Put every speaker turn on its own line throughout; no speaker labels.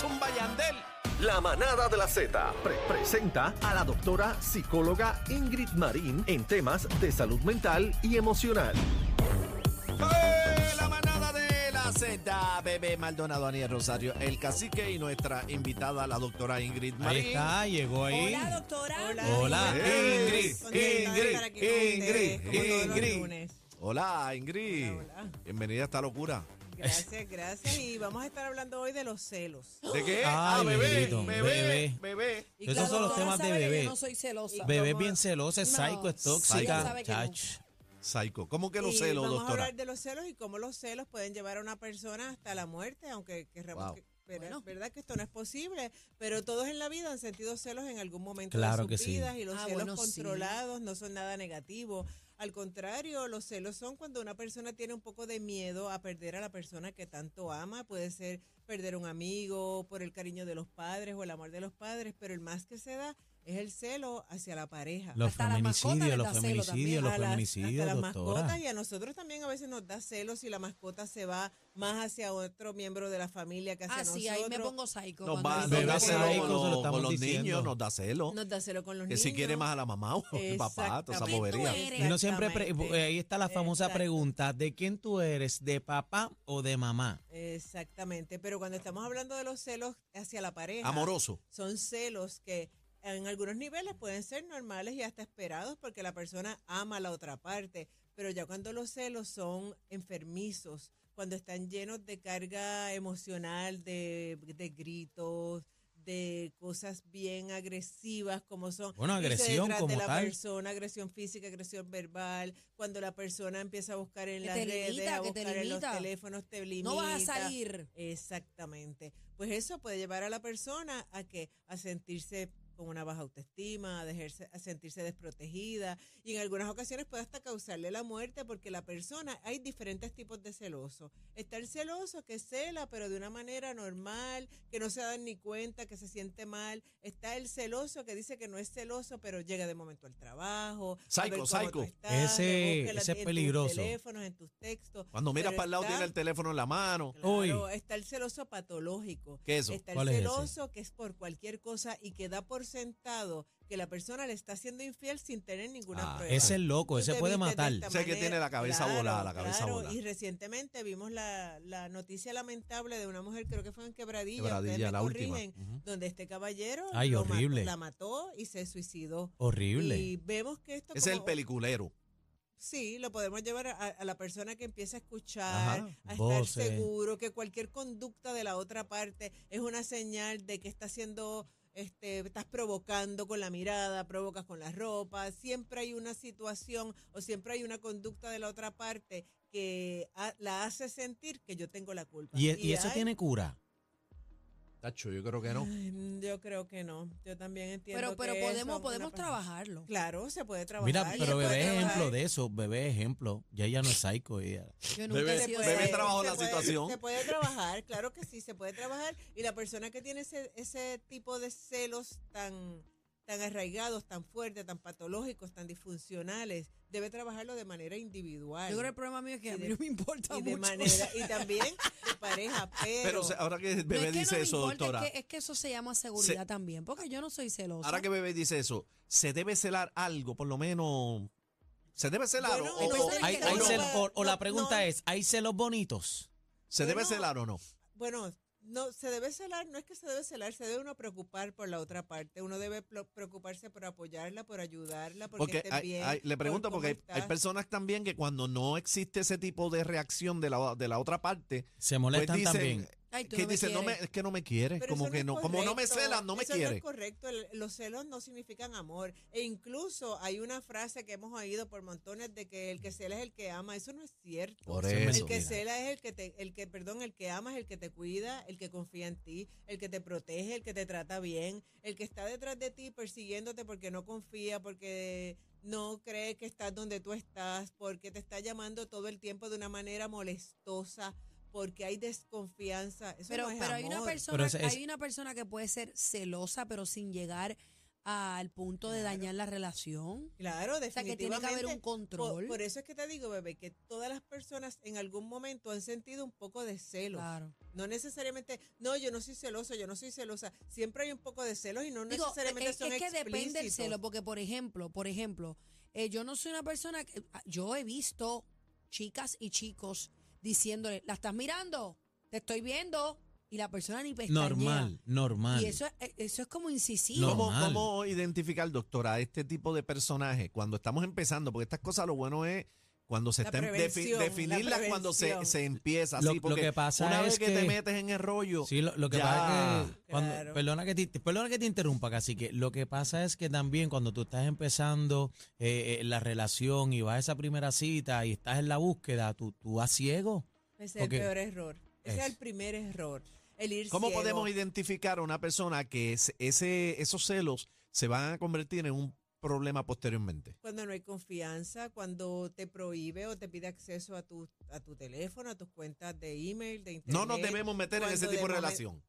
Zumba Yandel.
La manada de la Z pre- presenta a la doctora psicóloga Ingrid Marín en temas de salud mental y emocional.
¡Eh! La manada de la Z, bebé Maldonado, Aniel Rosario, el cacique y nuestra invitada, la doctora Ingrid
Ahí
Marín.
está, llegó ahí.
Hola, doctora.
Hola. Ingrid,
Ingrid, Ingrid. Hola, Ingrid.
Hola, hola.
Bienvenida a esta locura.
Gracias, gracias. Y vamos a estar hablando hoy de los celos.
¿De qué?
Ay,
ah, bebé,
bendito,
bebé,
bebé.
bebé.
Y
Esos
claro,
son los
doctora
temas de
sabe que
bebé.
Yo no soy celosa.
Bebé es bien celosa, es
No,
psycho, es tóxica.
Sabe que no.
Chach.
Psycho. ¿Cómo que los
y
celos,
vamos a
doctora?
hablar de los celos y cómo los celos pueden llevar a una persona hasta la muerte, aunque querramos
Wow.
que- pero- verdad que esto no es posible, pero todos en la vida han sentido celos en algún momento
Claro
de
que
sus
sí.
vidas y los
Ah,
celos
bueno, sí.
controlados no son nada negativo. Al contrario, los celos son cuando una persona tiene un poco de miedo a perder a la persona que tanto ama. Puede ser perder un amigo por el cariño de los padres o el amor de los padres, pero el más que se da es el celo hacia la pareja.
Los
Hasta
feminicidios, los
celo
feminicidios, los feminicidios,
hasta las
doctora.
mascotas y a nosotros también a veces nos da celos si la mascota se va más hacia otro miembro de la familia que hacia
Ah, sí,
nosotros.
ahí me pongo psycho.
Nos, va, da celo con,
lo
los-
estamos
con los
diciendo.
niños, nos da celo.
Nos da celo con los
Que
niños.
si quiere más a la mamá o el papá, toda esa bobería.
Uno siempre, eh, ahí está la famosa pregunta, ¿de quién tú eres? ¿De papá o de mamá?
Exactamente, pero cuando estamos hablando de los celos hacia la pareja,
Amoroso.
son celos que en algunos niveles pueden ser normales y hasta esperados porque la persona ama a la otra parte, pero ya cuando los celos son enfermizos, cuando están llenos de carga emocional, de, de gritos, de cosas bien agresivas como son
Bueno, agresión como
de la
tal.
persona, agresión física, agresión verbal, cuando la persona empieza a buscar en
Que
las redes,
limita,
a
te
buscar en los teléfonos, te limita.
No vas a salir.
Exactamente. Pues eso puede llevar a la persona a que a sentirse con una baja autoestima, a, dejarse, a sentirse desprotegida y en algunas ocasiones puede hasta causarle la muerte porque la persona, hay diferentes tipos de celoso. Está el celoso que cela pero de una manera normal, que no se da ni cuenta, que se siente mal. Está el celoso que dice que no es celoso pero llega de momento al trabajo.
Psycho, psycho.
estás,
Ese-
en
ese es
en
peligroso.
tus teléfonos, en tus textos.
Cuando miras para el lado
está-
tiene el teléfono en la mano.
Claro,
Uy.
está el celoso patológico.
¿Qué es eso?
Está el
¿Cuál es
celoso que es por cualquier cosa y que da por sentado que la persona le está haciendo infiel sin tener ninguna
Ah,
prueba.
Ese es loco, ese puede matar.
Ese que tiene la cabeza
Claro,
volada, la cabeza
claro,
volada.
Y recientemente vimos la, la noticia lamentable de una mujer, creo que fue en Quebradilla,
Quebradilla,
ustedes me
la última.
corrigen, donde este caballero
Ay,
lo mató-
horrible.
la mató y se suicidó.
Horrible.
Y vemos que esto
es el peliculero.
Sí, lo podemos llevar a, a la persona que empieza a escuchar,
Ajá,
a estar
voces.
seguro que cualquier conducta de la otra parte es una señal de que está haciendo, este, estás provocando con la mirada, provocas con la ropa, siempre hay una situación o siempre hay una conducta de la otra parte que la hace sentir que yo tengo la culpa.
¿Y, y eso
hay-
tiene cura?
Tacho, yo creo que no.
Ay, Yo creo que no, yo también entiendo
Pero, pero
que
podemos, podemos trabajarlo.
Claro, se puede trabajar.
Mira, pero bebé es
trabajar.
ejemplo de eso, bebé es ejemplo. Ya ella no es psycho, ella.
Yo nunca
Bebé- bebé trabajó la
puede-
situación.
Se puede trabajar, claro que sí, se puede trabajar. Y la persona que tiene ese, ese tipo de celos tan, tan arraigados, tan fuertes, tan patológicos, tan disfuncionales, debe trabajarlo de manera individual.
Yo creo que el problema mío es que
Y
a mí
de-
no me importa
y de
mucho.
manera, y también de pareja, pero,
Pero o sea, ahora que
No es
Bebé
que
dice
no me
eso,
importa,
doctora.
Es que, es que eso se llama seguridad también, porque yo no soy celosa.
Ahora que Bebé dice eso, ¿se debe celar algo? Por lo menos. ¿Se debe celar
Bueno,
o,
hay
o-
Hay-
que
hay
no,
cel-
no,
o, o la
no,
pregunta
no.
es, ¿hay celos bonitos?
se debe celar o no?
bueno, no se debe celar, no es que se debe celar, se debe uno preocupar por la otra parte, uno debe preocuparse por apoyarla, por ayudarla, porque,
Porque
esté
hay-
bien.
hay- le pregunto porque hay, personas también que cuando no existe ese tipo de reacción de la, de la otra parte,
Se
pues
molestan
dicen,
también.
Ay, tú
que
no me
dicen, no me, es que no me quiere,
Pero
como que no, como no me celas, no me
eso
quiere.
No es correcto, El- los celos no significan amor. E incluso hay una frase que hemos oído por montones de que el que cela es el que ama. Eso no es cierto.
Por
Eso.
El que
mentira.
cela es el que te, el que, perdón, el que ama es el que te cuida, el que confía en ti, el que te protege, el que te trata bien, el que está detrás de ti persiguiéndote porque no confía, porque no cree que estás donde tú estás, porque te está llamando todo el tiempo de una manera molestosa, porque hay desconfianza. Eso
Pero,
no es
pero hay una persona, hay una persona que puede ser celosa, pero sin llegar al punto de dañar la relación.
Claro,
O sea, que tiene que haber un
definitivamente.
control.
Por, por eso es que te digo, bebé, que todas las personas en algún momento han sentido un poco de celos.
Claro.
No necesariamente, no, yo no soy celoso, yo no soy celosa. Siempre hay un poco de celos y no
Digo,
necesariamente
es,
son
es que depende del celo, porque por ejemplo, por ejemplo, eh, yo no soy una persona que ah, yo he visto chicas y chicos diciéndole, ¿la estás mirando? Te estoy viendo y la persona ni pestañea.
Normal, normal.
Y eso, es- eso es como incisivo.
¿Cómo, cómo identificar, doctora, este tipo de personajes cuando estamos empezando? Porque estas cosas lo bueno es cuando se
La
está defi-
prevención, la
definirlas cuando se, se empieza
Lo-
así.
lo
Porque
que pasa
una vez
es
que, te metes en el rollo,
Sí, lo, lo que
Ya.
pasa es que, cuando-
Claro.
perdona, que te, perdona que te interrumpa, casi que lo que pasa es que también cuando tú estás empezando eh, eh, la relación y vas a esa primera cita y estás en la búsqueda, tú, tú vas ciego.
Ese es el peor error. Ese es
Es.
el primer error. El ir
¿cómo
ciego.
podemos identificar a una persona que es- ese, esos celos se van a convertir en un problema posteriormente?
Cuando no hay confianza, cuando te prohíbe o te pide acceso a tu, a tu teléfono, a tus cuentas de email, de internet.
No nos debemos meter en ese tipo de relación.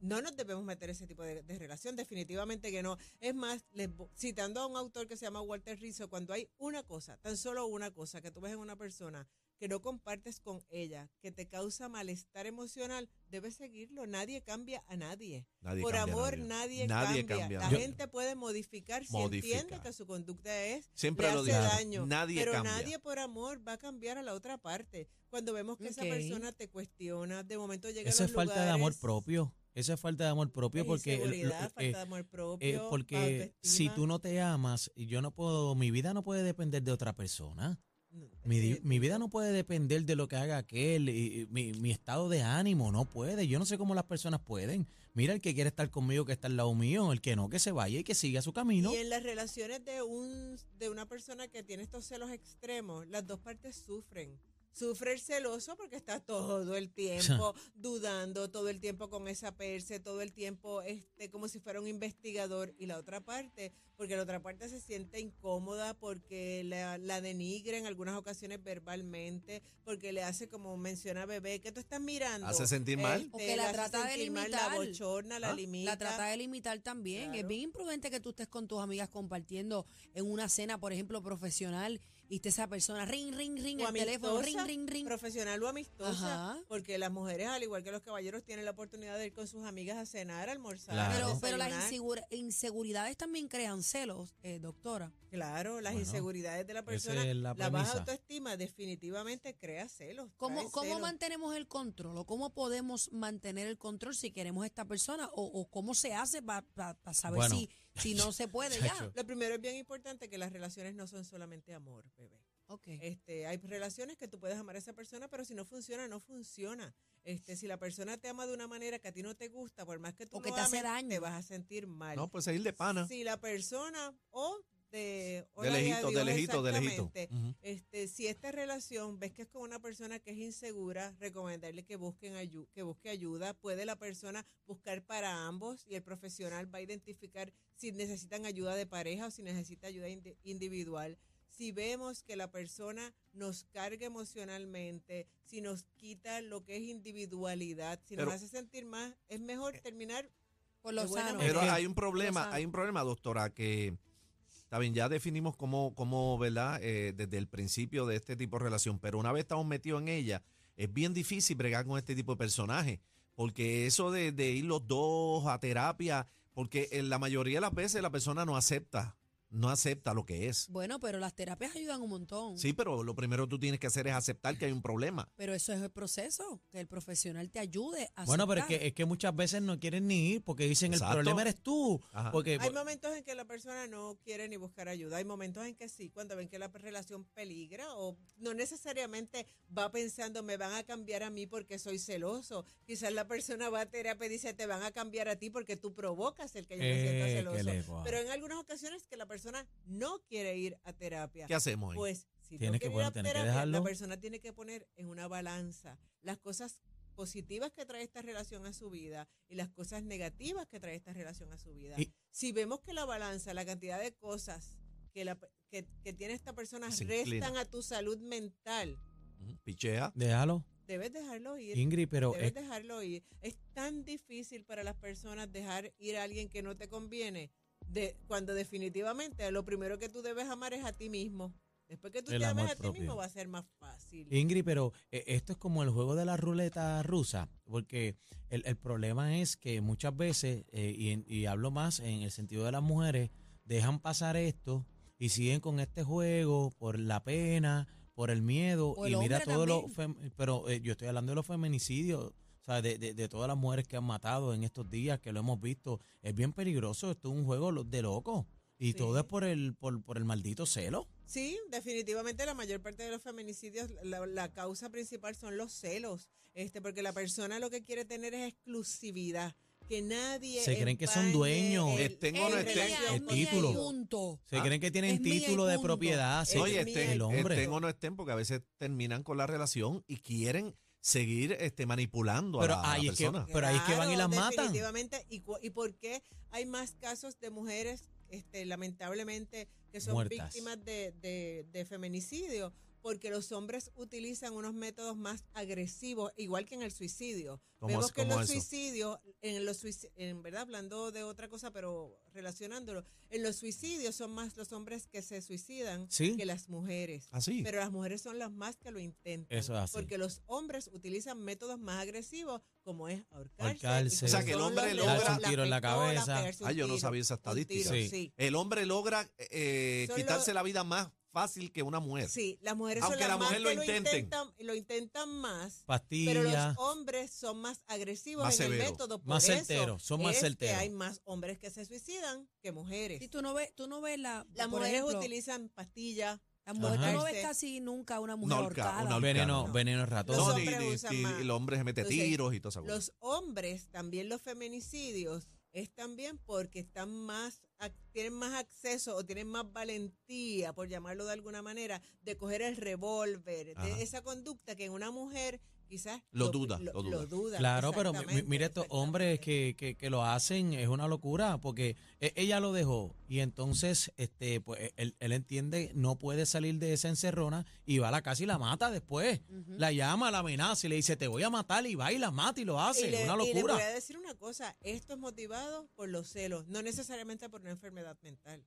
No nos debemos meter en ese tipo de, de relación, definitivamente que no. Es más, les citando a un autor que se llama Walter Rizzo, cuando hay una cosa, tan solo una cosa que tú ves en una persona que no compartes con ella, que te causa malestar emocional, debes seguirlo. Nadie cambia a nadie.
Nadie
Por
cambia a
amor,
nadie.
nadie,
Nadie
cambia. La
nadie.
gente puede modificar si
Modifica.
entiende que su conducta es
Siempre
le
lo
hace
digo.
daño.
Nadie
pero
cambia.
nadie por amor va a cambiar a la otra parte. Cuando vemos que esa persona te cuestiona, de momento llega
Eso
a
es
los
falta de amor propio. Eso es falta de amor propio
es
porque... eh,
falta de amor propio,
eh, porque si tú no te amas, yo no puedo, mi vida no puede depender de otra persona. Mi,
ese
mi vida no puede depender de lo que haga aquel, y- y mi, mi estado de ánimo no puede. Yo no sé cómo las personas pueden. Mira, el que quiere estar conmigo, que está al lado mío, el que no, que se vaya y que siga su camino.
Y en las relaciones de un de una persona que tiene estos celos extremos, las dos partes sufren. Sufre el celoso porque está todo el tiempo dudando, todo el tiempo con esa perse, todo el tiempo este como si fuera un investigador y la otra parte, porque la otra parte se siente incómoda porque la, la denigra en algunas ocasiones verbalmente, porque le hace como menciona bebé, que tú estás mirando.
¿Hace sentir mal?
O que la trata de
mal,
limitar.
La bochorna, la
¿Ah?
limita.
La trata de limitar también. Es bien imprudente que tú estés con tus amigas compartiendo en una cena, por ejemplo, profesional, y esté esa persona, ring, ring, ring,
o
el teléfono, ring, ring, ring.
profesional o amistosa,
Ajá.
porque las mujeres, al igual que los caballeros, tienen la oportunidad de ir con sus amigas a cenar, a almorzar,
Claro.
a
Pero, pero las insegura- inseguridades también crean celos, eh, doctora.
Claro, las
Bueno,
inseguridades de la persona,
es la
baja autoestima definitivamente crea celos.
¿Cómo, ¿Cómo
celos.
mantenemos el control? ¿O cómo podemos mantener el control si queremos a esta persona? ¿O, o cómo se hace para saber
Bueno.
si, si no se puede ya?
Lo primero es bien importante que las relaciones no son solamente amor, bebé.
Ok.
Este, hay relaciones que tú puedes amar a esa persona, pero si no funciona, no funciona. Este, si la persona te ama de una manera que a ti no te gusta, por más que tú
O que te hace
ames,
daño.
te vas a sentir mal.
No, pues seguir de pana.
Si la persona o de
de lejito, de lejito, de lejito.
Este, si esta relación ves que es con una persona que es insegura, recomendarle que busquen ayu- que busque ayuda. Puede la persona buscar para ambos y el profesional va a identificar si necesitan ayuda de pareja o si necesita ayuda indi- individual. Si vemos que la persona nos carga emocionalmente, si nos quita lo que es individualidad, si
Pero-
nos hace sentir más, es mejor terminar
Por lo sano.
Pero hay un problema, hay un problema, doctora, que está bien, ya definimos cómo, cómo ¿verdad? Eh, desde el principio de este tipo de relación, pero una vez estamos metidos en ella, es bien difícil bregar con este tipo de personajes, porque eso de, de ir los dos a terapia, porque en la mayoría de las veces la persona no acepta, no acepta lo que es.
Bueno, pero las terapias ayudan un montón.
Sí, pero lo primero que tú tienes que hacer es aceptar que hay un problema.
Pero eso es el proceso, que el profesional te ayude a
Bueno, pero es que, es que muchas veces no quieren ni ir porque dicen
Exacto.
el problema eres tú.
Ajá.
Porque
Hay momentos en que la persona no quiere ni buscar ayuda. Hay momentos en que sí, cuando ven que la relación peligra o no necesariamente va pensando me van a cambiar a mí porque soy celoso. Quizás la persona va a terapia y dice te van a cambiar a ti porque tú provocas el que yo me
Eh,
sienta
que
celoso. Pero en algunas ocasiones que la persona no quiere ir a terapia.
¿Qué hacemos ahí?
Pues si
Tienes
no
que
quiere ir a
poner- tienes que
terapia,
dejarlo.
la persona tiene que poner en una balanza las cosas positivas que trae esta relación a su vida y las cosas negativas que trae esta relación a su vida.
Y-
si vemos que la balanza, la cantidad de cosas que, la, que, que tiene esta persona
inclina.
restan a tu salud mental,
Pichea.
déjalo,
debes dejarlo ir.
Ingrid, pero
Debes
es-
dejarlo ir. Es tan difícil para las personas dejar ir a alguien que no te conviene, de, cuando definitivamente lo primero que tú debes amar es a ti mismo. Después que tú
El
te ames a ti
propio.
mismo va a ser más fácil.
Ingrid, pero eh, esto es como el juego de la ruleta rusa, porque el, el problema es que muchas veces, eh, y, y hablo más en el sentido de las mujeres, dejan pasar esto y siguen con este juego por la pena, por el miedo,
el
y mira todo lo... Pero eh, yo estoy hablando de los feminicidios. O sea, de, de- de todas las mujeres que han matado en estos días, que lo hemos visto, es bien peligroso, esto es un juego de loco. Y
Sí.
todo es por el, por, por el maldito celo.
Sí, definitivamente la mayor parte de los feminicidios, la, la causa principal son los celos, este, porque la persona lo que quiere tener es exclusividad, que nadie
Se creen que son dueños.
el-
Estén o no estén,
el título. Se
Ah.
creen que tienen
Es
título de propiedad.
Oye, estén,
el hombre.
estén o no estén, porque a veces terminan con la relación y quieren seguir este, manipulando
Pero
a la, a la
ahí es que-
persona.
Pero ahí es que van y las matan.
Definitivamente. ¿Y, ¿Y por qué hay más casos de mujeres, este, lamentablemente, que son
Muertas.
víctimas de, de- de feminicidio? Porque los hombres utilizan unos métodos más agresivos, igual que en el suicidio.
¿Cómo
Vemos
es-
que en los
eso?
suicidios, en los en verdad, hablando de otra cosa, pero relacionándolo, en los suicidios son más los hombres que se suicidan
Sí.
que las mujeres.
Así.
Pero las mujeres son las más que lo intentan.
Eso es así.
Porque los hombres utilizan métodos más agresivos, como es ahorcarse.
Ahorcarse. O sea,
que el hombre logra- Darse
un tiro en la cabeza.
Ah, yo no sabía esa estadística.
tiro,
Sí.
sí.
El hombre logra eh, quitarse
los-
la vida más fácil que una mujer.
Sí, las mujeres
Aunque
son
la
las más
mujer lo
que intentan, lo intentan más.
Pastillas.
Pero los hombres son más agresivos
Más
en el método. Por
Más
eso
certeros, son más
es que
certeros.
hay más hombres que se suicidan que mujeres.
Si tú no ves, tú no ves la.
Las mujeres
ejemplo,
utilizan pastillas.
las mujeres, tú no ves
Ahorcarse.
casi nunca una mujer
Una horca-
ahorcada.
una horca-
veneno,
No.
veneno ratón.
Los
No, ni,
hombres
ni-
usan
ni-
más.
el hombre se mete
Entonces,
tiros y toda esa cosa.
Los hombres, también los feminicidios, es también porque están más, tienen más acceso o tienen más valentía, por llamarlo de alguna manera, de coger el revólver, de esa conducta que en una mujer quizás
Lo duda, lo duda.
duda,
Claro, pero mire estos hombres que, que, que lo hacen, es una locura, porque e- ella lo dejó y entonces este pues él, él entiende no puede salir de esa encerrona y va a la casa y la mata después. La llama, la amenaza y le dice, te voy a matar y va y la mata y lo hace.
Y le,
es una
y le
locura.
voy a decir una cosa, esto es motivado por los celos, no necesariamente por una enfermedad mental.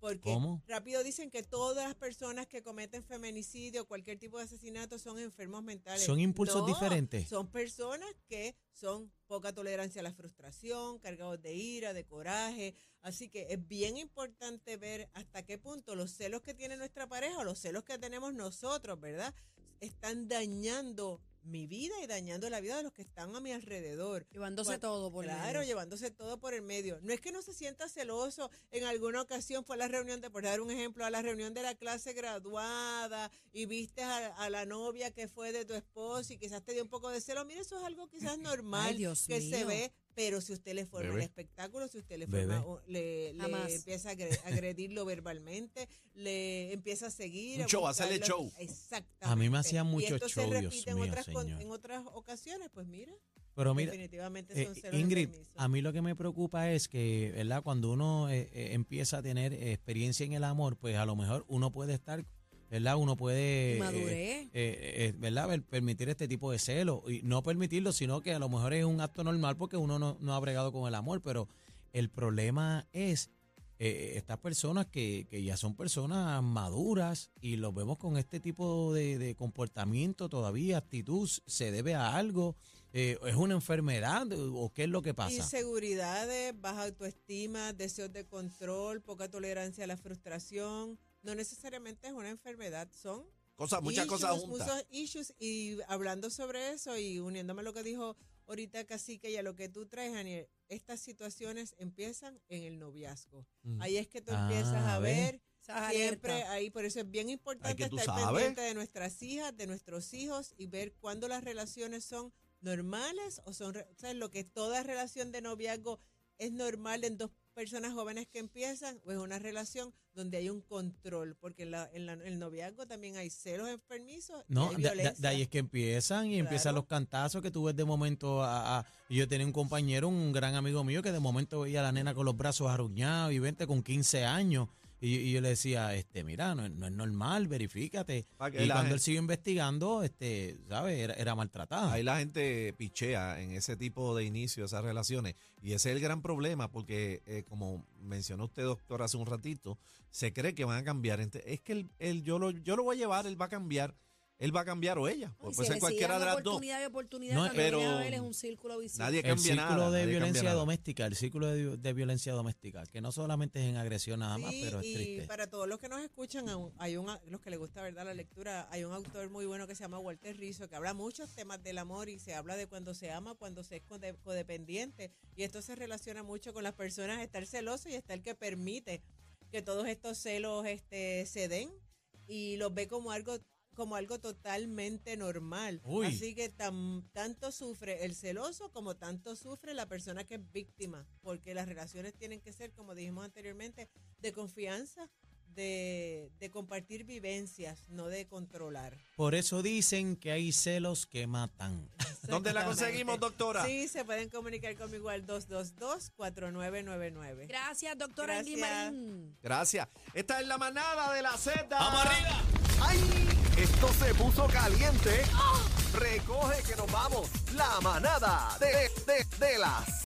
Porque
¿Cómo?
rápido dicen que todas las personas que cometen feminicidio, cualquier tipo de asesinato, son enfermos mentales.
Son impulsos
No,
diferentes.
Son personas que son poca tolerancia a la frustración, cargados de ira, de coraje. Así que es bien importante ver hasta qué punto los celos que tiene nuestra pareja o los celos que tenemos nosotros, ¿verdad? Están dañando mi vida y dañando la vida de los que están a mi alrededor.
Llevándose todo por el
Claro,
medio.
llevándose todo por el medio. No es que no se sienta celoso. En alguna ocasión fue a la reunión, de, por dar un ejemplo, a la reunión de la clase graduada y viste a, a la novia que fue de tu esposo y quizás te dio un poco de celo. Mire, eso es algo quizás normal
Dios
que se ve, pero si usted le forma
Bebé.
el espectáculo, si usted le, forma, o- le, empieza a agre- agredirlo verbalmente, le empieza a seguir.
Un
a
show, hacerle show.
Exactamente.
A mí me hacían
Y
mucho
se
show, Dios
en
mío,
otras,
señor.
en otras ocasiones, pues mira.
Pero mira,
definitivamente
Eh,
son celos
Ingrid, a mí lo que me preocupa es que, ¿verdad? Cuando uno eh, eh, empieza a tener experiencia en el amor, pues a lo mejor uno puede estar, ¿verdad? Uno puede, eh, eh, eh, ¿verdad? Ver- Permitir este tipo de celos y no permitirlo, sino que a lo mejor es un acto normal porque uno no, no ha bregado con el amor, pero el problema es eh, estas personas que, que ya son personas maduras y los vemos con este tipo de, de comportamiento todavía, actitud, se debe a algo, es una enfermedad o qué es lo que pasa.
Inseguridades, baja autoestima, deseos de control, poca tolerancia a la frustración. No necesariamente es una enfermedad, son
Cosas, muchas
issues,
cosas juntas.
muchos issues. Y hablando sobre eso y uniéndome a lo que dijo ahorita Cacique y a lo que tú traes, Daniel, estas situaciones empiezan en el noviazgo.
Mm.
Ahí es que tú
Ah,
empiezas a ver siempre ahí, por eso es bien importante estar
sabes.
pendiente de nuestras hijas, de nuestros hijos y ver cuándo las relaciones son normales o son, o sea, lo que toda relación de noviazgo es normal en dos personas jóvenes que empiezan o es una relación donde hay un control, porque en, la, en la- en el noviazgo también hay celos enfermizos, y
No,
hay
de, ahí es que empiezan y empiezan los cantazos que tú ves de momento a, a- y yo tenía un compañero, un gran amigo mío que de momento veía a la nena con los brazos arruñados y vente con 15 años Y, y yo le decía, este, mira, no, es- no es normal, verifícate.
Pa' que
Y
la
cuando
gente-
él siguió investigando, este, ¿sabes? Era, era maltratada.
Ahí la gente pichea en ese tipo de inicio, esas relaciones. Y ese es el gran problema, porque eh, como mencionó usted, doctor, hace un ratito, se cree que van a cambiar. Ente- Es que el, el- yo, lo, yo lo voy a llevar, él va a cambiar. Él va a cambiar o ella.
Y
Puede
si
ser cualquiera de las dos.
oportunidad y oportunidad,
No,
pero
ver es un círculo vicioso.
Nadie
el
cambia
círculo
nada.
de
nadie cambia
violencia
nada.
doméstica, el círculo de, de violencia doméstica, que no solamente es en agresión nada más,
Sí,
pero es
y
triste.
para todos los que nos escuchan, hay un, los que les gusta verdad la lectura, hay un autor muy bueno que se llama Walter Rizzo, que habla muchos temas del amor y se habla de cuando se ama, cuando se es code- codependiente. Y esto se relaciona mucho con las personas, estar celoso y estar el que permite que todos estos celos este, se den y los ve como algo como algo totalmente normal.
Uy.
Así que tan, tanto sufre el celoso como tanto sufre la persona que es víctima, porque las relaciones tienen que ser, como dijimos anteriormente, de confianza, de, de compartir vivencias, no de controlar.
Por eso dicen que hay celos que matan.
¿Dónde la conseguimos, doctora?
Sí, se pueden comunicar conmigo al 222-4999.
Gracias, doctora
Gracias.
Marín.
Gracias. Esta es la manada de la Z.
¡Vamos arriba!
¡Ay! Esto se puso caliente. Recoge que nos vamos. La manada de, de, de las